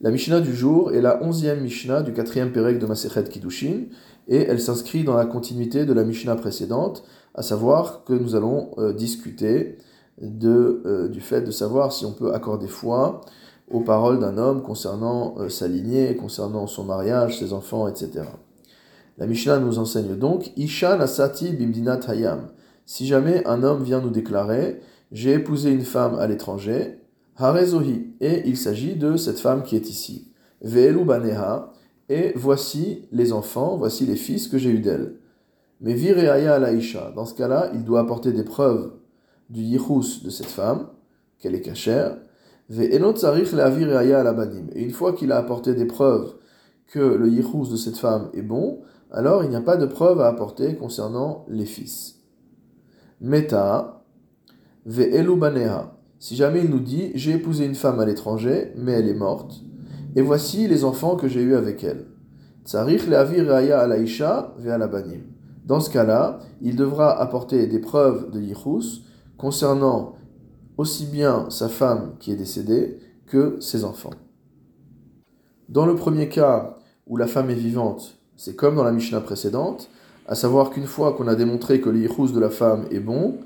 La Mishnah du jour est la onzième Mishnah du quatrième Pérec de Masechet Kiddushin, et elle s'inscrit dans la continuité de la Mishnah précédente, à savoir que nous allons euh, discuter de, euh, du fait de savoir si on peut accorder foi aux paroles d'un homme concernant euh, sa lignée, concernant son mariage, ses enfants, etc. La Mishnah nous enseigne donc Isha nasati bimdinat hayam. Si jamais un homme vient nous déclarer J'ai épousé une femme à l'étranger, Harezohi, et il s'agit de cette femme qui est ici. Ve'elu baneha, et voici les enfants, voici les fils que j'ai eus d'elle. Mais vireaya alaisha, dans ce cas-là, il doit apporter des preuves du yichus de cette femme, qu'elle est cachère. Ve'enot tsarich la alabanim. Et une fois qu'il a apporté des preuves que le yichus de cette femme est bon, alors il n'y a pas de preuves à apporter concernant les fils. Meta, ve'elu baneha. Si jamais il nous dit j'ai épousé une femme à l'étranger, mais elle est morte, et voici les enfants que j'ai eus avec elle. Dans ce cas-là, il devra apporter des preuves de yichus concernant aussi bien sa femme qui est décédée que ses enfants. Dans le premier cas où la femme est vivante, c'est comme dans la Mishnah précédente, à savoir qu'une fois qu'on a démontré que le de la femme est bon,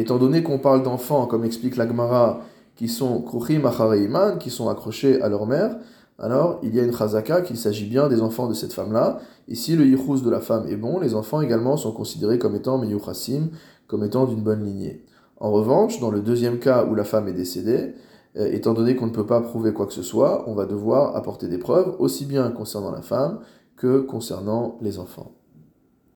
étant donné qu'on parle d'enfants, comme explique l'Agmara, qui sont kruchim achareiman, qui sont accrochés à leur mère, alors il y a une chazaka qu'il s'agit bien des enfants de cette femme-là. Et si le yichus de la femme est bon, les enfants également sont considérés comme étant meyuchasim, comme étant d'une bonne lignée. En revanche, dans le deuxième cas où la femme est décédée, euh, étant donné qu'on ne peut pas prouver quoi que ce soit, on va devoir apporter des preuves, aussi bien concernant la femme que concernant les enfants.